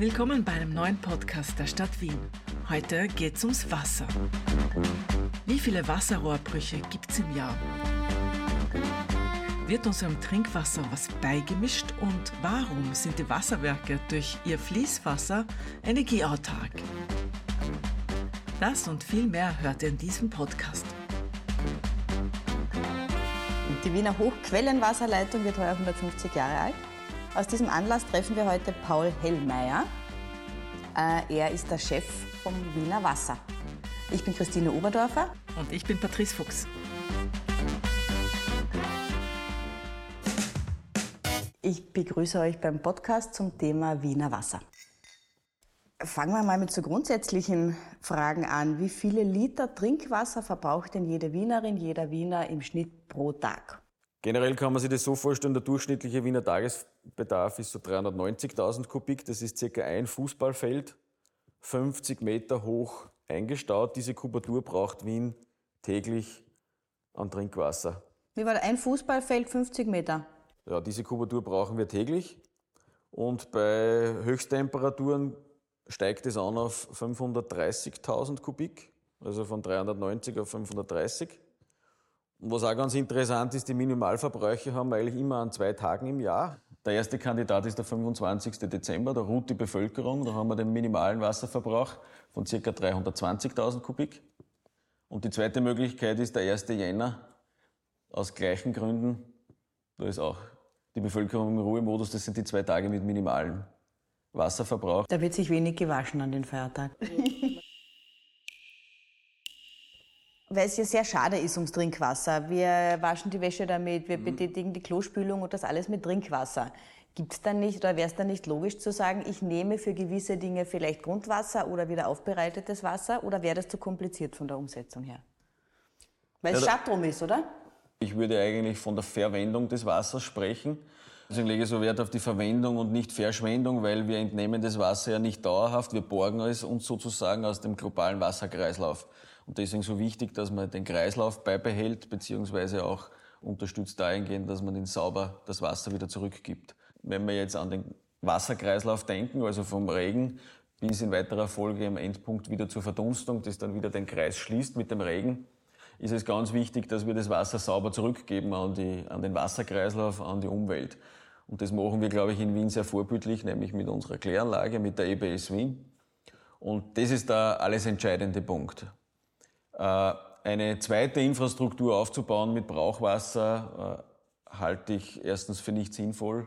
Willkommen bei einem neuen Podcast der Stadt Wien. Heute geht's ums Wasser. Wie viele Wasserrohrbrüche gibt's im Jahr? Wird unserem Trinkwasser was beigemischt und warum sind die Wasserwerke durch ihr Fließwasser energieautark? Das und viel mehr hört ihr in diesem Podcast. Die Wiener Hochquellenwasserleitung wird heuer 150 Jahre alt. Aus diesem Anlass treffen wir heute Paul Hellmeier. Äh, er ist der Chef vom Wiener Wasser. Ich bin Christine Oberdorfer. Und ich bin Patrice Fuchs. Ich begrüße euch beim Podcast zum Thema Wiener Wasser. Fangen wir mal mit so grundsätzlichen Fragen an. Wie viele Liter Trinkwasser verbraucht denn jede Wienerin, jeder Wiener im Schnitt pro Tag? Generell kann man sich das so vorstellen, der durchschnittliche Wiener Tagesbedarf ist so 390.000 Kubik. Das ist circa ein Fußballfeld, 50 Meter hoch eingestaut. Diese Kubatur braucht Wien täglich an Trinkwasser. Wie war das? Ein Fußballfeld 50 Meter? Ja, diese Kubatur brauchen wir täglich. Und bei Höchsttemperaturen steigt es an auf 530.000 Kubik, also von 390 auf 530. Und was auch ganz interessant ist, die Minimalverbräuche haben wir eigentlich immer an zwei Tagen im Jahr. Der erste Kandidat ist der 25. Dezember, da ruht die Bevölkerung, da haben wir den minimalen Wasserverbrauch von circa 320.000 Kubik. Und die zweite Möglichkeit ist der 1. Jänner, aus gleichen Gründen, da ist auch die Bevölkerung im Ruhemodus, das sind die zwei Tage mit minimalem Wasserverbrauch. Da wird sich wenig gewaschen an den Feiertag. weil es ja sehr schade ist ums Trinkwasser. Wir waschen die Wäsche damit, wir mhm. betätigen die Klospülung und das alles mit Trinkwasser. Gibt es dann nicht oder wäre es dann nicht logisch zu sagen, ich nehme für gewisse Dinge vielleicht Grundwasser oder wieder aufbereitetes Wasser oder wäre das zu kompliziert von der Umsetzung her? Weil es ja, Schattrum ist, oder? Ich würde eigentlich von der Verwendung des Wassers sprechen. Deswegen lege ich so Wert auf die Verwendung und nicht Verschwendung, weil wir entnehmen das Wasser ja nicht dauerhaft, wir borgen es uns sozusagen aus dem globalen Wasserkreislauf. Und deswegen so wichtig, dass man den Kreislauf beibehält, beziehungsweise auch unterstützt dahingehend, dass man den sauber das Wasser wieder zurückgibt. Wenn wir jetzt an den Wasserkreislauf denken, also vom Regen bis in weiterer Folge am Endpunkt wieder zur Verdunstung, das dann wieder den Kreis schließt mit dem Regen, ist es ganz wichtig, dass wir das Wasser sauber zurückgeben an, die, an den Wasserkreislauf, an die Umwelt. Und das machen wir, glaube ich, in Wien sehr vorbildlich, nämlich mit unserer Kläranlage, mit der EBS Wien. Und das ist der alles entscheidende Punkt. Äh, eine zweite Infrastruktur aufzubauen mit Brauchwasser äh, halte ich erstens für nicht sinnvoll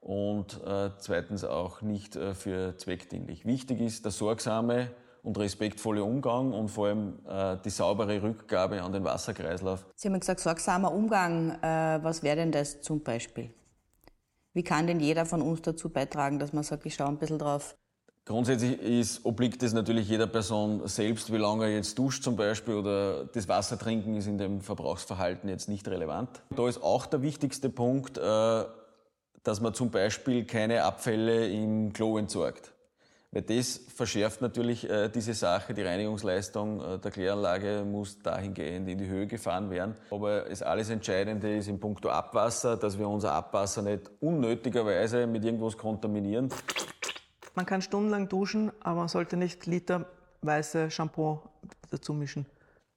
und äh, zweitens auch nicht für zweckdienlich. Wichtig ist der sorgsame und respektvolle Umgang und vor allem die saubere Rückgabe an den Wasserkreislauf. Sie haben gesagt, sorgsamer Umgang. was wäre denn das zum Beispiel? Wie kann denn jeder von uns dazu beitragen, dass man sagt, ich schaue ein bisschen drauf? Grundsätzlich ist, obliegt es natürlich jeder Person selbst, wie lange er jetzt duscht zum Beispiel oder das Wasser trinken ist in dem Verbrauchsverhalten jetzt nicht relevant. Da ist auch der wichtigste Punkt, äh, dass man zum Beispiel keine Abfälle im Klo entsorgt. Weil das verschärft natürlich äh, diese Sache. Die Reinigungsleistung äh, der Kläranlage muss dahingehend in die Höhe gefahren werden. Aber das alles Entscheidende ist im Punkto Abwasser, dass wir unser Abwasser nicht unnötigerweise mit irgendwas kontaminieren. Man kann stundenlang duschen, aber man sollte nicht literweise Shampoo dazu mischen.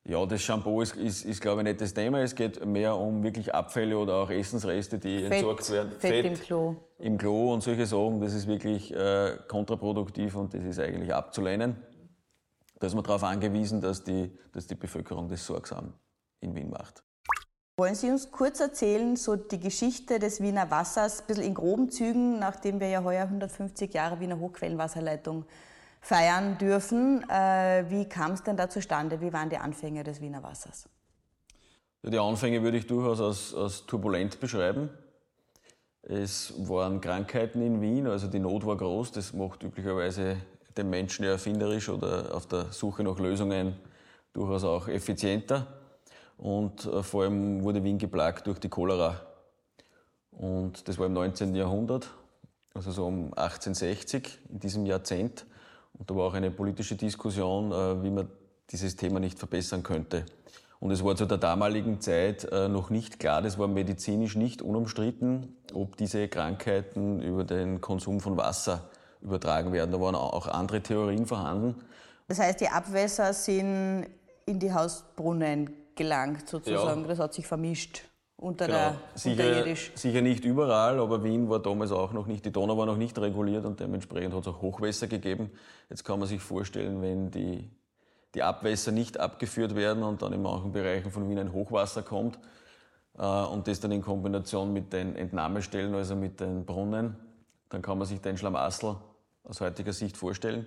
Ja, das Shampoo ist, ist, ist, glaube ich, nicht das Thema. Es geht mehr um wirklich Abfälle oder auch Essensreste, die Fett, entsorgt werden. Fett, Fett im Klo. Im Klo und solche Sachen. Das ist wirklich äh, kontraproduktiv und das ist eigentlich abzulehnen. Da ist man darauf angewiesen, dass die, dass die Bevölkerung das sorgsam in Wien macht. Wollen Sie uns kurz erzählen, so die Geschichte des Wiener Wassers, ein bisschen in groben Zügen, nachdem wir ja heuer 150 Jahre Wiener Hochquellenwasserleitung feiern dürfen. Äh, wie kam es denn da zustande? Wie waren die Anfänge des Wiener Wassers? Die Anfänge würde ich durchaus als, als turbulent beschreiben. Es waren Krankheiten in Wien, also die Not war groß. Das macht üblicherweise den Menschen erfinderisch oder auf der Suche nach Lösungen durchaus auch effizienter. Und äh, vor allem wurde Wien geplagt durch die Cholera. Und das war im 19. Jahrhundert, also so um 1860, in diesem Jahrzehnt. Und da war auch eine politische Diskussion, äh, wie man dieses Thema nicht verbessern könnte. Und es war zu der damaligen Zeit äh, noch nicht klar, das war medizinisch nicht unumstritten, ob diese Krankheiten über den Konsum von Wasser übertragen werden. Da waren auch andere Theorien vorhanden. Das heißt, die Abwässer sind in die Hausbrunnen gelangt sozusagen. Ja. Das hat sich vermischt unter genau. der sicher, sicher nicht überall, aber Wien war damals auch noch nicht, die Donau war noch nicht reguliert und dementsprechend hat es auch Hochwässer gegeben. Jetzt kann man sich vorstellen, wenn die, die Abwässer nicht abgeführt werden und dann in manchen Bereichen von Wien ein Hochwasser kommt äh, und das dann in Kombination mit den Entnahmestellen, also mit den Brunnen, dann kann man sich den Schlamassel aus heutiger Sicht vorstellen.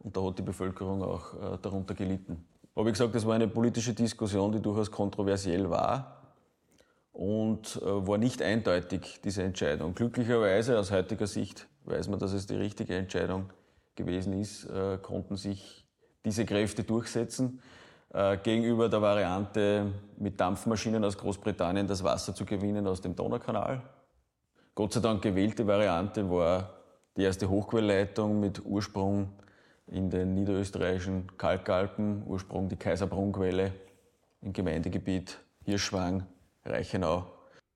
Und da hat die Bevölkerung auch äh, darunter gelitten. Aber wie gesagt, das war eine politische Diskussion, die durchaus kontroversiell war und äh, war nicht eindeutig, diese Entscheidung. Glücklicherweise aus heutiger Sicht weiß man, dass es die richtige Entscheidung gewesen ist, äh, konnten sich diese Kräfte durchsetzen, äh, gegenüber der Variante mit Dampfmaschinen aus Großbritannien das Wasser zu gewinnen aus dem Donaukanal. Gott sei Dank gewählte Variante war die erste Hochquellleitung mit Ursprung in den niederösterreichischen Kalkalpen, Ursprung die Kaiserbrunnquelle im Gemeindegebiet Hirschwang, Reichenau.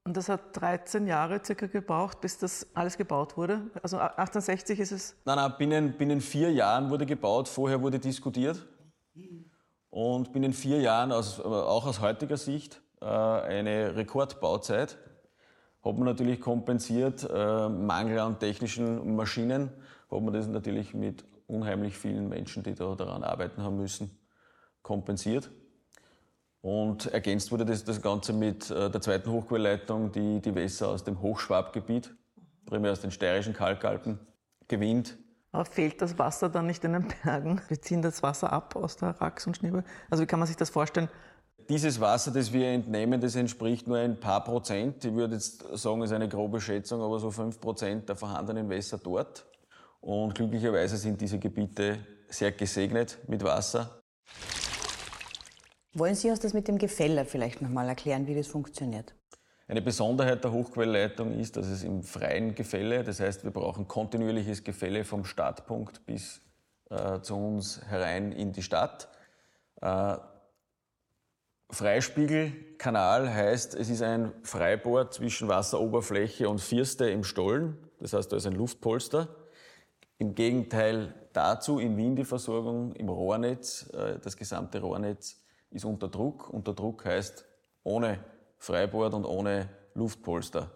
Und das hat 13 Jahre circa gebraucht, bis das alles gebaut wurde? Also 1860 ist es? Nein, nein, binnen, binnen vier Jahren wurde gebaut, vorher wurde diskutiert. Und binnen vier Jahren, aus, auch aus heutiger Sicht, äh, eine Rekordbauzeit. Hat man natürlich kompensiert, äh, Mangel an technischen Maschinen, hat man das natürlich mit unheimlich vielen Menschen, die da daran arbeiten haben müssen, kompensiert. Und ergänzt wurde das, das Ganze mit äh, der zweiten Hochquellleitung, die die Wässer aus dem Hochschwabgebiet, primär aus den steirischen Kalkalpen, gewinnt. Aber fehlt das Wasser dann nicht in den Bergen? Wir ziehen das Wasser ab aus der Rax und Schneebel. Also wie kann man sich das vorstellen? Dieses Wasser, das wir entnehmen, das entspricht nur ein paar Prozent. Ich würde jetzt sagen, es ist eine grobe Schätzung, aber so fünf Prozent der vorhandenen Wässer dort. Und glücklicherweise sind diese Gebiete sehr gesegnet mit Wasser. Wollen Sie uns das mit dem Gefälle vielleicht nochmal erklären, wie das funktioniert? Eine Besonderheit der Hochquellleitung ist, dass es im freien Gefälle, das heißt, wir brauchen kontinuierliches Gefälle vom Startpunkt bis äh, zu uns herein in die Stadt. Äh, Freispiegelkanal heißt, es ist ein Freibord zwischen Wasseroberfläche und Firste im Stollen, das heißt, da ist ein Luftpolster. Im Gegenteil dazu in Wien die Versorgung im Rohrnetz, äh, das gesamte Rohrnetz ist unter Druck. Unter Druck heißt ohne Freibord und ohne Luftpolster.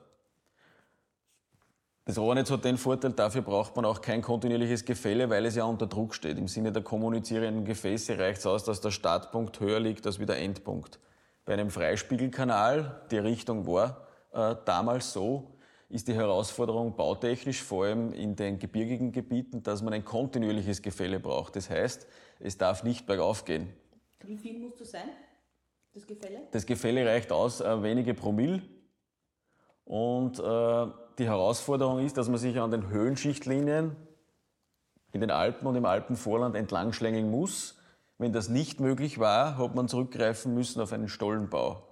Das Rohrnetz hat den Vorteil, dafür braucht man auch kein kontinuierliches Gefälle, weil es ja unter Druck steht. Im Sinne der kommunizierenden Gefäße reicht es aus, dass der Startpunkt höher liegt als wie der Endpunkt. Bei einem Freispiegelkanal, die Richtung war äh, damals so, ist die Herausforderung bautechnisch, vor allem in den gebirgigen Gebieten, dass man ein kontinuierliches Gefälle braucht. Das heißt, es darf nicht bergauf gehen. Wie viel muss das sein, das Gefälle? Das Gefälle reicht aus, äh, wenige Promille. Und äh, die Herausforderung ist, dass man sich an den Höhenschichtlinien in den Alpen und im Alpenvorland entlang schlängeln muss. Wenn das nicht möglich war, hat man zurückgreifen müssen auf einen Stollenbau.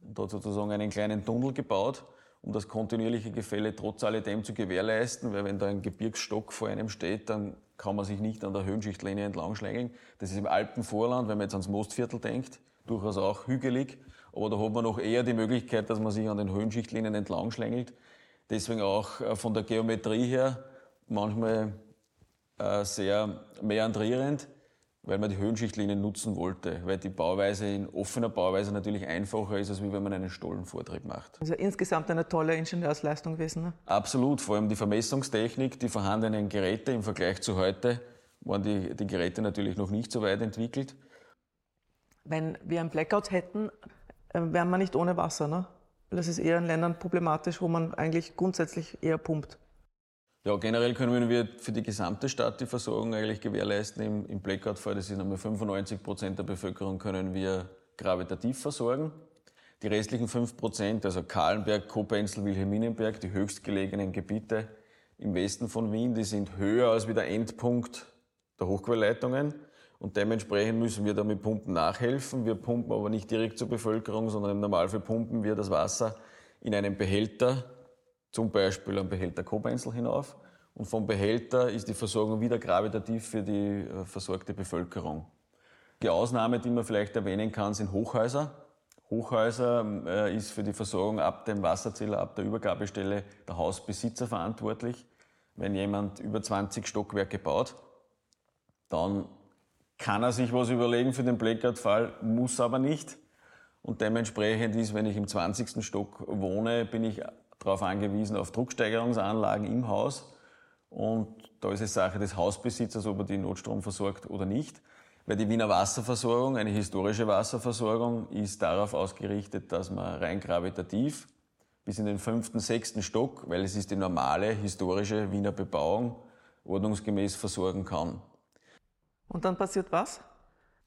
Und hat sozusagen einen kleinen Tunnel gebaut, um das kontinuierliche Gefälle trotz alledem zu gewährleisten, weil wenn da ein Gebirgsstock vor einem steht, dann kann man sich nicht an der Höhenschichtlinie entlang schlängeln. Das ist im Alpenvorland, wenn man jetzt ans Mostviertel denkt, durchaus auch hügelig, aber da hat man noch eher die Möglichkeit, dass man sich an den Höhenschichtlinien entlang schlängelt. Deswegen auch äh, von der Geometrie her manchmal äh, sehr meandrierend weil man die Höhenschichtlinien nutzen wollte, weil die Bauweise in offener Bauweise natürlich einfacher ist, als wenn man einen Stollenvortrieb macht. Also insgesamt eine tolle Ingenieursleistung gewesen. Ne? Absolut, vor allem die Vermessungstechnik, die vorhandenen Geräte im Vergleich zu heute waren die, die Geräte natürlich noch nicht so weit entwickelt. Wenn wir einen Blackout hätten, äh, wären wir nicht ohne Wasser, ne? Das ist eher in Ländern problematisch, wo man eigentlich grundsätzlich eher pumpt. Ja, generell können wir für die gesamte Stadt die Versorgung eigentlich gewährleisten. Im, im Blackout-Fall, das sind einmal 95 Prozent der Bevölkerung, können wir gravitativ versorgen. Die restlichen 5 Prozent, also Kahlenberg, Kopenzel, Wilhelminenberg, die höchstgelegenen Gebiete im Westen von Wien, die sind höher als wie der Endpunkt der Hochquellleitungen. Und dementsprechend müssen wir da mit Pumpen nachhelfen. Wir pumpen aber nicht direkt zur Bevölkerung, sondern im Normalfall pumpen wir das Wasser in einen Behälter zum Beispiel am Behälter Kobenzl hinauf. Und vom Behälter ist die Versorgung wieder gravitativ für die äh, versorgte Bevölkerung. Die Ausnahme, die man vielleicht erwähnen kann, sind Hochhäuser. Hochhäuser äh, ist für die Versorgung ab dem Wasserzähler, ab der Übergabestelle der Hausbesitzer verantwortlich. Wenn jemand über 20 Stockwerke baut, dann kann er sich was überlegen für den Blackout-Fall, muss aber nicht. Und dementsprechend ist, wenn ich im 20. Stock wohne, bin ich darauf angewiesen, auf Drucksteigerungsanlagen im Haus. Und da ist es Sache des Hausbesitzers, ob er die Notstrom versorgt oder nicht. Weil die Wiener Wasserversorgung, eine historische Wasserversorgung, ist darauf ausgerichtet, dass man rein gravitativ bis in den fünften, sechsten Stock, weil es ist die normale historische Wiener Bebauung, ordnungsgemäß versorgen kann. Und dann passiert was?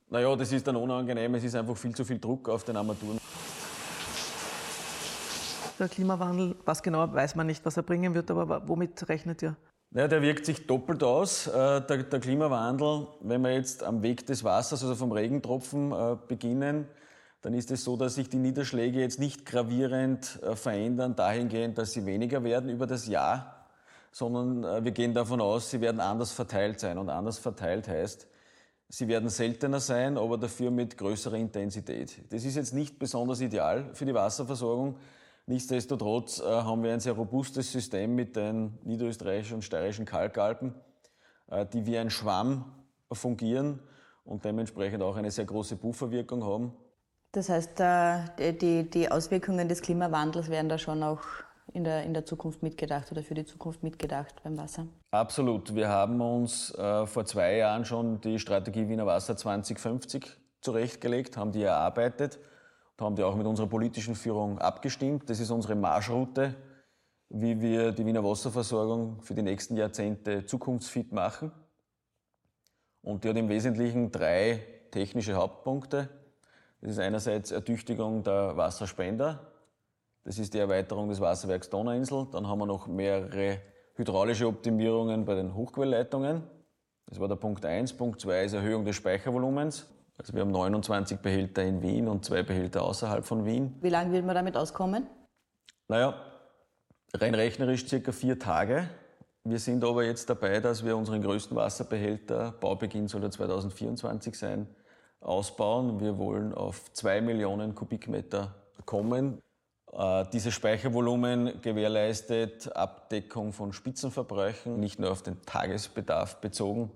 Naja, das ist dann unangenehm. Es ist einfach viel zu viel Druck auf den Armaturen. Der Klimawandel, was genau weiß man nicht, was er bringen wird, aber womit rechnet ihr? Naja, der wirkt sich doppelt aus. Äh, der, der, Klimawandel, wenn wir jetzt am Weg des Wassers, also vom Regentropfen äh, beginnen, dann ist es so, dass sich die Niederschläge jetzt nicht gravierend äh, verändern, dahingehend, dass sie weniger werden über das Jahr, sondern wir gehen davon aus, sie werden anders verteilt sein. Und anders verteilt heißt, sie werden seltener sein, aber dafür mit größerer Intensität. Das ist jetzt nicht besonders ideal für die Wasserversorgung, Nichtsdestotrotz äh, haben wir ein sehr robustes System mit den niederösterreichischen und steirischen Kalkalpen, äh, die wie ein Schwamm fungieren und dementsprechend auch eine sehr große Pufferwirkung haben. Das heißt, äh, die, die Auswirkungen des Klimawandels werden da schon auch in der, in der Zukunft mitgedacht oder für die Zukunft mitgedacht beim Wasser? Absolut. Wir haben uns äh, vor zwei Jahren schon die Strategie Wiener Wasser 2050 zurechtgelegt, haben die erarbeitet da haben die auch mit unserer politischen Führung abgestimmt. Das ist unsere Marschroute, wie wir die Wiener Wasserversorgung für die nächsten Jahrzehnte zukunftsfit machen. Und die hat im Wesentlichen drei technische Hauptpunkte. Das ist einerseits Ertüchtigung der Wasserspender. Das ist die Erweiterung des Wasserwerks Donauinsel. Dann haben wir noch mehrere hydraulische Optimierungen bei den Hochquellleitungen. Das war der Punkt eins. Punkt zwei ist Erhöhung des Speichervolumens. Also wir haben 29 Behälter in Wien und zwei Behälter außerhalb von Wien. Wie lange wird man damit auskommen? Naja, rein rechnerisch circa vier Tage. Wir sind aber jetzt dabei, dass wir unseren größten Wasserbehälter, Baubeginn soll ja 2024 sein, ausbauen. Wir wollen auf zwei Millionen Kubikmeter kommen. Äh, dieses Speichervolumen gewährleistet Abdeckung von Spitzenverbräuchen, nicht nur auf den Tagesbedarf bezogen,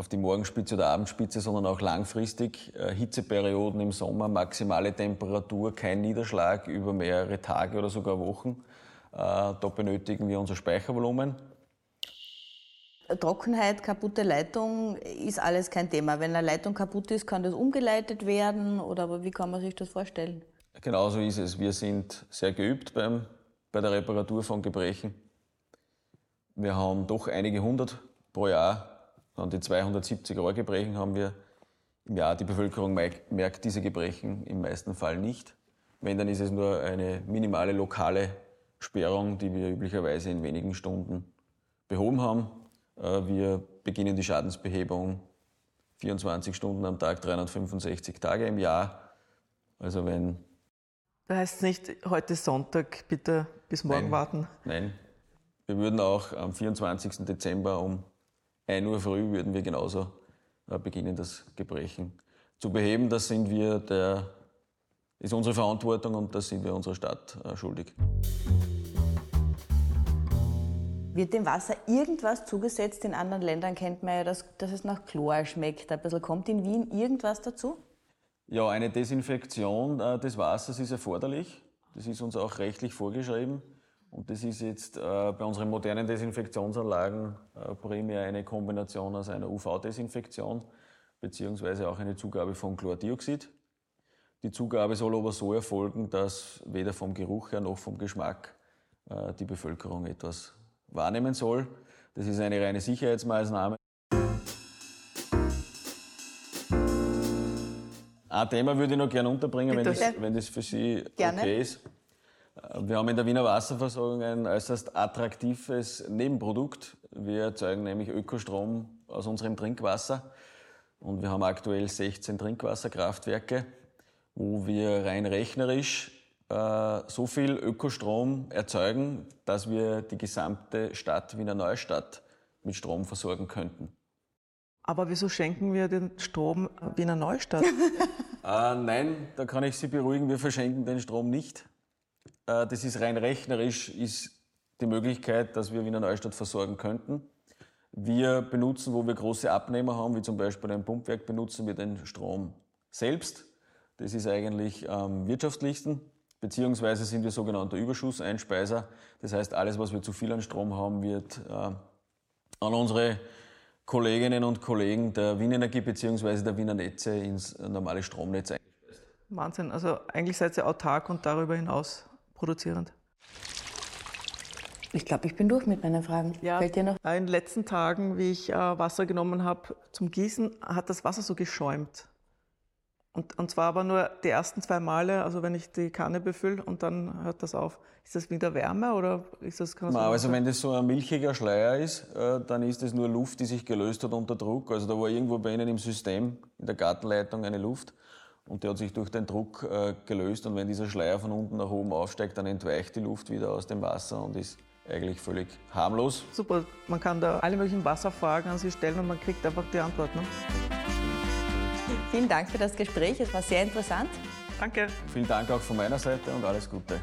auf die Morgenspitze oder Abendspitze, sondern auch langfristig äh, Hitzeperioden im Sommer, maximale Temperatur, kein Niederschlag über mehrere Tage oder sogar Wochen. Äh, da benötigen wir unser Speichervolumen. Trockenheit, kaputte Leitung ist alles kein Thema. Wenn eine Leitung kaputt ist, kann das umgeleitet werden oder wie kann man sich das vorstellen? Genau so ist es. Wir sind sehr geübt beim, bei der Reparatur von Gebrechen. Wir haben doch einige hundert pro Jahr und die 270 Rohrgebrechen haben wir im Jahr. Die Bevölkerung merkt diese Gebrechen im meisten Fall nicht. Wenn, dann ist es nur eine minimale lokale Sperrung, die wir üblicherweise in wenigen Stunden behoben haben. Äh, wir beginnen die Schadensbehebung 24 Stunden am Tag, 365 Tage im Jahr. Also wenn. Da heißt es nicht, heute Sonntag, bitte bis morgen nein, warten. Nein. Wir würden auch am 24. Dezember um 1 Uhr früh würden wir genauso äh, beginnen, das Gebrechen zu beheben. Das sind wir der, ist unsere Verantwortung und das sind wir unserer Stadt äh, schuldig. Wird dem Wasser irgendwas zugesetzt? In anderen Ländern kennt man ja, dass, dass es nach Chlor schmeckt. Ein bisschen kommt in Wien irgendwas dazu? Ja, eine Desinfektion äh, des Wassers ist erforderlich. Das ist uns auch rechtlich vorgeschrieben. Und das ist jetzt äh, bei unseren modernen Desinfektionsanlagen äh, primär eine Kombination aus einer UV-Desinfektion beziehungsweise auch eine Zugabe von Chlordioxid. Die Zugabe soll aber so erfolgen, dass weder vom Geruch her noch vom Geschmack äh, die Bevölkerung etwas wahrnehmen soll. Das ist eine reine Sicherheitsmaßnahme. Ein Thema würde ich noch gerne unterbringen, wenn das, wenn das, für Sie gerne. okay ist. Wir haben in der Wiener Wasserversorgung ein äußerst attraktives Nebenprodukt. Wir erzeugen nämlich Ökostrom aus unserem Trinkwasser. Und wir haben aktuell 16 Trinkwasserkraftwerke, wo wir rein rechnerisch äh, so viel Ökostrom erzeugen, dass wir die gesamte Stadt Wiener Neustadt mit Strom versorgen könnten. Aber wieso schenken wir den Strom Wiener Neustadt? äh, nein, da kann ich Sie beruhigen, wir verschenken den Strom nicht. Äh, das ist rein rechnerisch, ist die Möglichkeit, dass wir Wiener Neustadt versorgen könnten. Wir benutzen, wo wir große Abnehmer haben, wie zum Beispiel ein Pumpwerk, benutzen wir den Strom selbst. Das ist eigentlich am wirtschaftlichsten. Beziehungsweise sind wir sogenannter Überschusseinspeiser. Das heißt, alles, was wir zu viel an Strom haben, wird äh, an unsere Kolleginnen und Kollegen der Wiener Energie bzw. der Wiener Netze ins normale Stromnetz eingespeist. Wahnsinn. Also eigentlich seid ihr autark und darüber hinaus produzierend. Ich glaube, ich bin durch mit meinen Fragen. Ja, Fällt dir noch? In den letzten Tagen, wie ich äh, Wasser genommen habe zum Gießen, hat das Wasser so geschäumt. Und, und zwar aber nur die ersten zwei Male, also wenn ich die Kanne befülle und dann hört das auf. Ist das wieder Wärme oder ist das kann Nein, Also wenn das so ein milchiger Schleier ist, äh, dann ist das nur Luft, die sich gelöst hat unter Druck. Also da war irgendwo bei Ihnen im System, in der Gartenleitung eine Luft und der hat sich durch den Druck äh, gelöst und wenn dieser Schleier von unten nach oben aufsteigt, dann entweicht die Luft wieder aus dem Wasser und ist eigentlich völlig harmlos. Super, man kann da alle möglichen Wasserfragen an Sie stellen und man kriegt einfach die Antwort. Ne? Vielen Dank für das Gespräch, es war sehr interessant. Danke. Vielen Dank auch von meiner Seite und alles Gute.